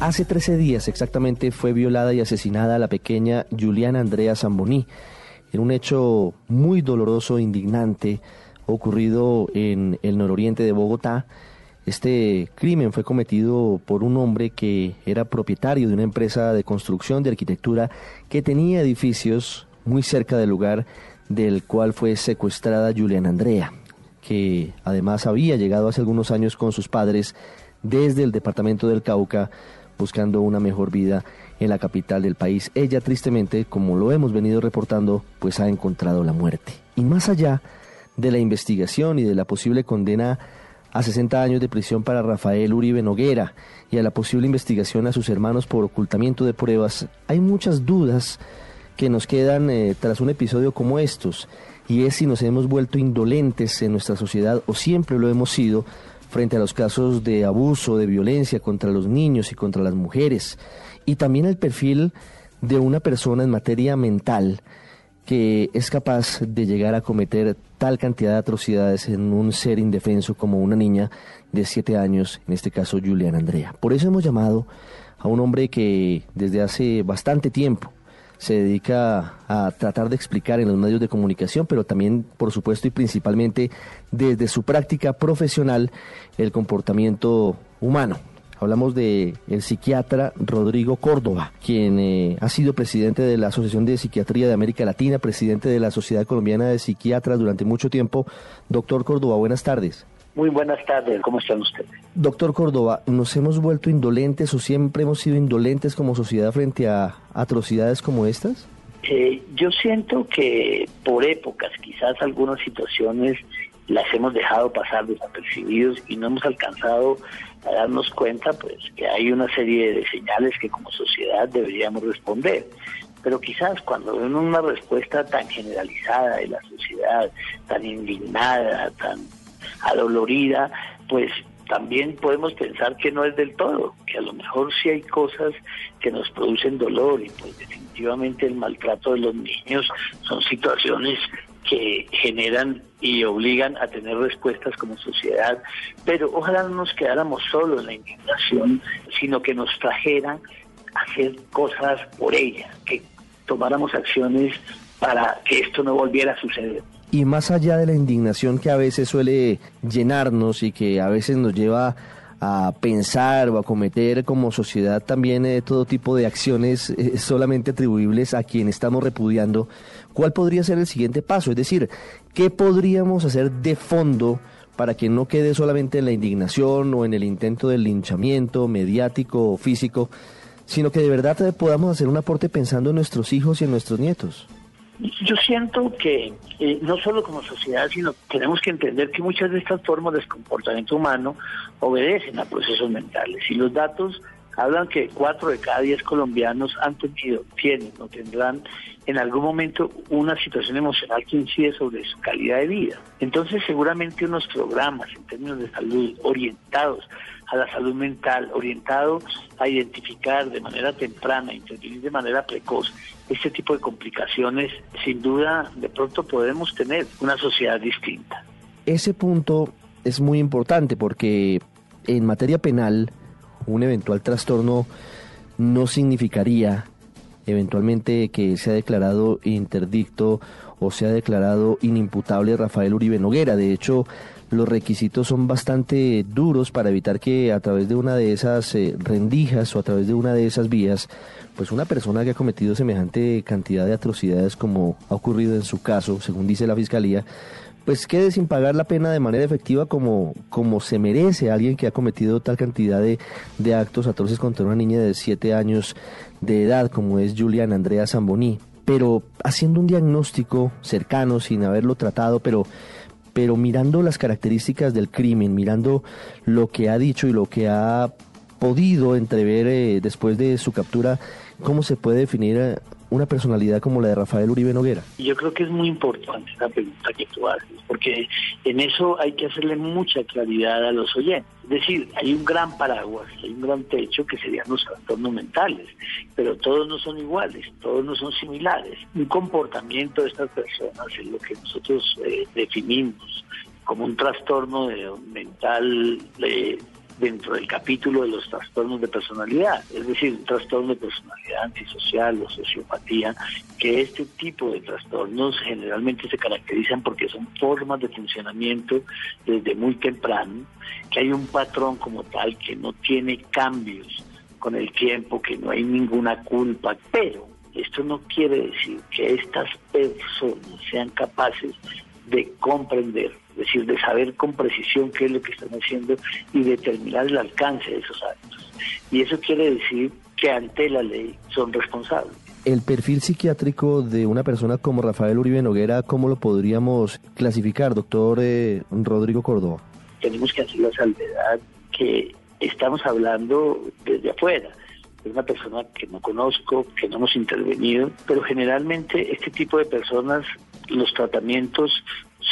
Hace 13 días exactamente fue violada y asesinada la pequeña Juliana Andrea Zamboní en un hecho muy doloroso e indignante ocurrido en el nororiente de Bogotá. Este crimen fue cometido por un hombre que era propietario de una empresa de construcción de arquitectura que tenía edificios muy cerca del lugar del cual fue secuestrada Juliana Andrea, que además había llegado hace algunos años con sus padres desde el departamento del Cauca buscando una mejor vida en la capital del país. Ella tristemente, como lo hemos venido reportando, pues ha encontrado la muerte. Y más allá de la investigación y de la posible condena a 60 años de prisión para Rafael Uribe Noguera y a la posible investigación a sus hermanos por ocultamiento de pruebas, hay muchas dudas que nos quedan eh, tras un episodio como estos, y es si nos hemos vuelto indolentes en nuestra sociedad o siempre lo hemos sido frente a los casos de abuso, de violencia contra los niños y contra las mujeres, y también el perfil de una persona en materia mental que es capaz de llegar a cometer tal cantidad de atrocidades en un ser indefenso como una niña de siete años, en este caso Julian Andrea. Por eso hemos llamado a un hombre que desde hace bastante tiempo se dedica a tratar de explicar en los medios de comunicación, pero también, por supuesto y principalmente desde su práctica profesional, el comportamiento humano. Hablamos de el psiquiatra Rodrigo Córdoba, quien eh, ha sido presidente de la Asociación de Psiquiatría de América Latina, presidente de la Sociedad Colombiana de Psiquiatras durante mucho tiempo. Doctor Córdoba, buenas tardes. Muy buenas tardes, ¿cómo están ustedes? Doctor Córdoba, ¿nos hemos vuelto indolentes o siempre hemos sido indolentes como sociedad frente a atrocidades como estas? Eh, yo siento que por épocas, quizás algunas situaciones las hemos dejado pasar desapercibidos y no hemos alcanzado a darnos cuenta pues que hay una serie de señales que como sociedad deberíamos responder. Pero quizás cuando ven una respuesta tan generalizada de la sociedad, tan indignada, tan adolorida, pues también podemos pensar que no es del todo, que a lo mejor sí hay cosas que nos producen dolor y pues definitivamente el maltrato de los niños son situaciones que generan y obligan a tener respuestas como sociedad, pero ojalá no nos quedáramos solo en la indignación, sino que nos trajeran a hacer cosas por ella, que tomáramos acciones para que esto no volviera a suceder. Y más allá de la indignación que a veces suele llenarnos y que a veces nos lleva a pensar o a cometer como sociedad también eh, todo tipo de acciones eh, solamente atribuibles a quien estamos repudiando, ¿cuál podría ser el siguiente paso? Es decir, ¿qué podríamos hacer de fondo para que no quede solamente en la indignación o en el intento del linchamiento mediático o físico, sino que de verdad podamos hacer un aporte pensando en nuestros hijos y en nuestros nietos? Yo siento que eh, no solo como sociedad, sino tenemos que entender que muchas de estas formas de comportamiento humano obedecen a procesos mentales. Y los datos hablan que cuatro de cada diez colombianos han tenido, tienen o tendrán en algún momento una situación emocional que incide sobre su calidad de vida. Entonces seguramente unos programas en términos de salud orientados a la salud mental, orientado a identificar de manera temprana, intervenir de manera precoz este tipo de complicaciones, sin duda de pronto podemos tener una sociedad distinta. Ese punto es muy importante porque en materia penal un eventual trastorno no significaría eventualmente que sea declarado interdicto o sea declarado inimputable Rafael Uribe Noguera. De hecho, los requisitos son bastante duros para evitar que a través de una de esas eh, rendijas o a través de una de esas vías, pues una persona que ha cometido semejante cantidad de atrocidades como ha ocurrido en su caso, según dice la Fiscalía, pues quede sin pagar la pena de manera efectiva como, como se merece alguien que ha cometido tal cantidad de, de actos atroces contra una niña de 7 años de edad como es Julian Andrea Zamboní. Pero haciendo un diagnóstico cercano, sin haberlo tratado, pero pero mirando las características del crimen, mirando lo que ha dicho y lo que ha podido entrever eh, después de su captura, ¿cómo se puede definir eh, una personalidad como la de Rafael Uribe Noguera? Yo creo que es muy importante la pregunta que tú haces, porque en eso hay que hacerle mucha claridad a los oyentes. Es decir, hay un gran paraguas, hay un gran techo que serían los trastornos mentales, pero todos no son iguales, todos no son similares. Un comportamiento de estas personas es lo que nosotros eh, definimos como un trastorno mental de dentro del capítulo de los trastornos de personalidad, es decir, un trastorno de personalidad antisocial o sociopatía, que este tipo de trastornos generalmente se caracterizan porque son formas de funcionamiento desde muy temprano, que hay un patrón como tal que no tiene cambios con el tiempo, que no hay ninguna culpa, pero esto no quiere decir que estas personas sean capaces de comprender es decir, de saber con precisión qué es lo que están haciendo y determinar el alcance de esos actos. Y eso quiere decir que ante la ley son responsables. El perfil psiquiátrico de una persona como Rafael Uribe Noguera, ¿cómo lo podríamos clasificar, doctor eh, Rodrigo Córdoba? Tenemos que hacer la salvedad que estamos hablando desde afuera es una persona que no conozco, que no hemos intervenido, pero generalmente este tipo de personas, los tratamientos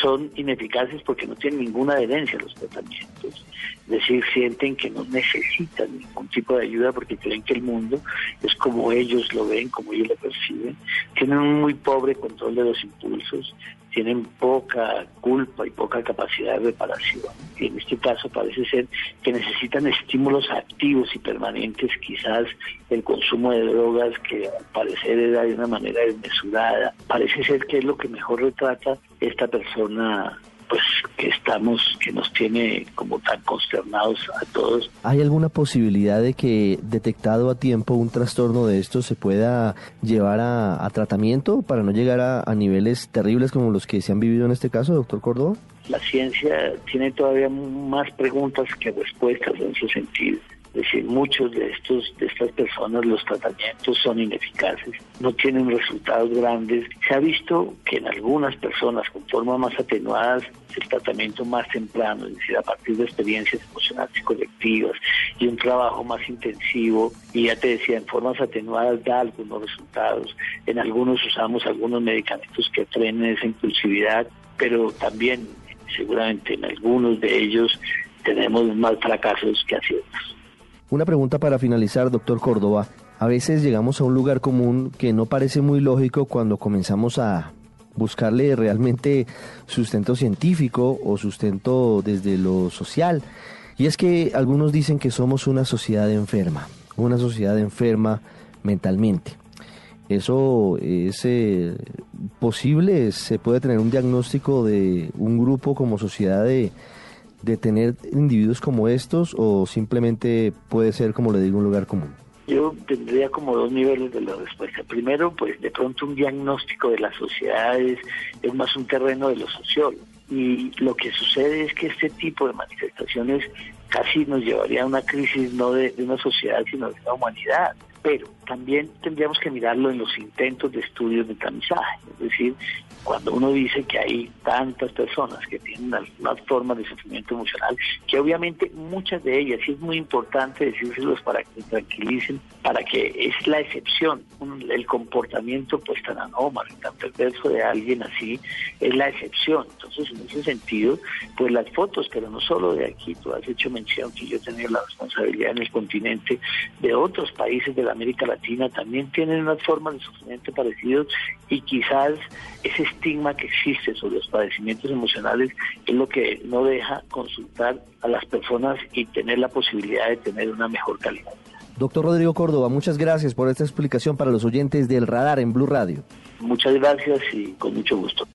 son ineficaces porque no tienen ninguna adherencia a los tratamientos. Es decir, sienten que no necesitan ningún tipo de ayuda porque creen que el mundo es como ellos lo ven, como ellos lo perciben. Tienen un muy pobre control de los impulsos, tienen poca culpa y poca capacidad de reparación. Y en este caso parece ser que necesitan estímulos activos y permanentes, quizás el consumo de drogas que al parecer era de una manera desmesurada. Parece ser que es lo que mejor retrata esta persona pues que estamos, que nos tiene como tan consternados a todos. ¿Hay alguna posibilidad de que detectado a tiempo un trastorno de esto se pueda llevar a, tratamiento para no llegar a, a, niveles terribles como los que se han vivido en este caso, doctor Córdoba? La ciencia tiene todavía más preguntas que respuestas en su sentido. Es decir, muchos de estos de estas personas los tratamientos son ineficaces, no tienen resultados grandes. Se ha visto que en algunas personas con formas más atenuadas el tratamiento más temprano, es decir, a partir de experiencias emocionales colectivas y un trabajo más intensivo, y ya te decía, en formas atenuadas da algunos resultados. En algunos usamos algunos medicamentos que frenen esa impulsividad, pero también seguramente en algunos de ellos tenemos más fracasos que aciertos. Una pregunta para finalizar, doctor Córdoba. A veces llegamos a un lugar común que no parece muy lógico cuando comenzamos a buscarle realmente sustento científico o sustento desde lo social. Y es que algunos dicen que somos una sociedad enferma, una sociedad enferma mentalmente. ¿Eso es eh, posible? ¿Se puede tener un diagnóstico de un grupo como sociedad de, de tener individuos como estos o simplemente puede ser, como le digo, un lugar común? Yo tendría como dos niveles de la respuesta. Primero, pues de pronto un diagnóstico de las sociedades es más un terreno de los sociólogos. Y lo que sucede es que este tipo de manifestaciones casi nos llevaría a una crisis no de, una sociedad, sino de la humanidad. Pero también tendríamos que mirarlo en los intentos de estudios de tamizaje. Es decir, cuando uno dice que hay tantas personas que tienen algunas formas de sufrimiento emocional, que obviamente muchas de ellas, y es muy importante decírselos para que tranquilicen, para que es la excepción, el comportamiento pues tan anómalo, tan perverso de alguien así, es la excepción. Entonces, en ese sentido, pues las fotos, pero no solo de aquí, tú has hecho mención que yo tenía la responsabilidad en el continente de otros países de la América Latina, también tienen unas formas de sufrimiento parecidos y quizás ese estigma que existe sobre los padecimientos emocionales es lo que no deja consultar a las personas y tener la posibilidad de tener una mejor calidad. Doctor Rodrigo Córdoba, muchas gracias por esta explicación para los oyentes del radar en Blue Radio. Muchas gracias y con mucho gusto.